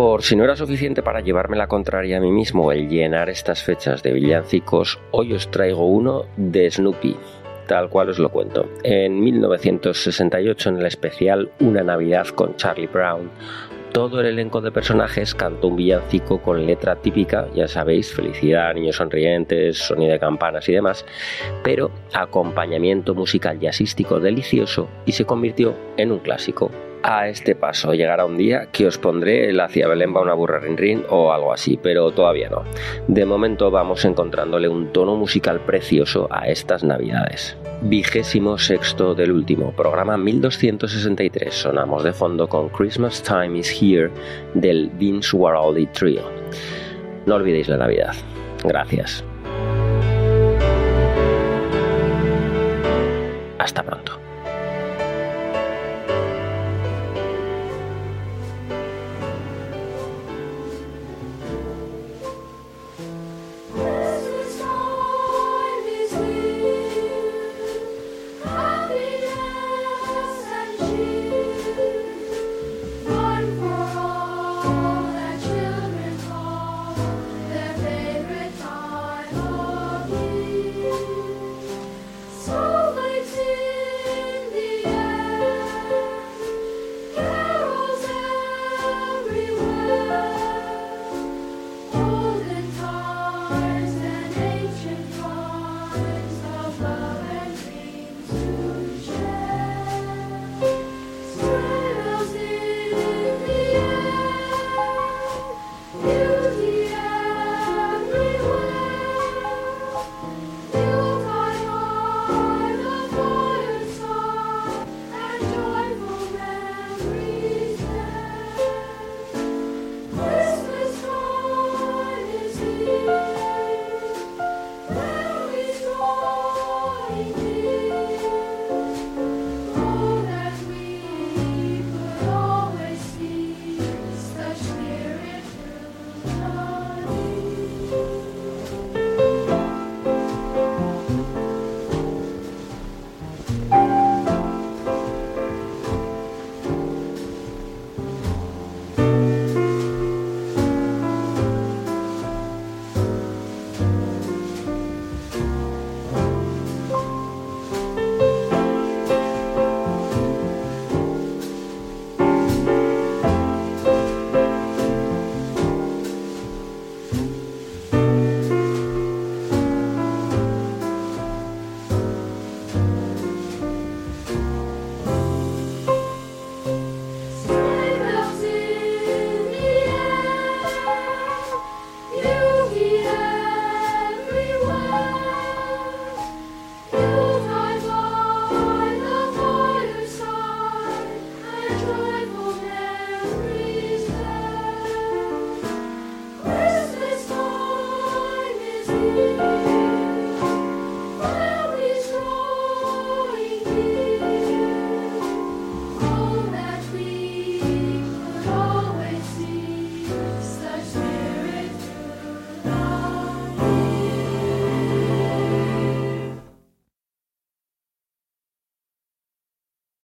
Por si no era suficiente para llevarme la contraria a mí mismo el llenar estas fechas de villancicos, hoy os traigo uno de Snoopy, tal cual os lo cuento. En 1968, en el especial Una Navidad con Charlie Brown, todo el elenco de personajes cantó un villancico con letra típica, ya sabéis, felicidad, niños sonrientes, sonido de campanas y demás, pero acompañamiento musical jazzístico delicioso y se convirtió en un clásico a este paso. Llegará un día que os pondré el hacia Belén va una burra rin rin o algo así, pero todavía no. De momento vamos encontrándole un tono musical precioso a estas navidades. Vigésimo sexto del último, programa 1263. Sonamos de fondo con Christmas Time is Here del Vince Guaraldi Trio. No olvidéis la Navidad. Gracias. Hasta pronto.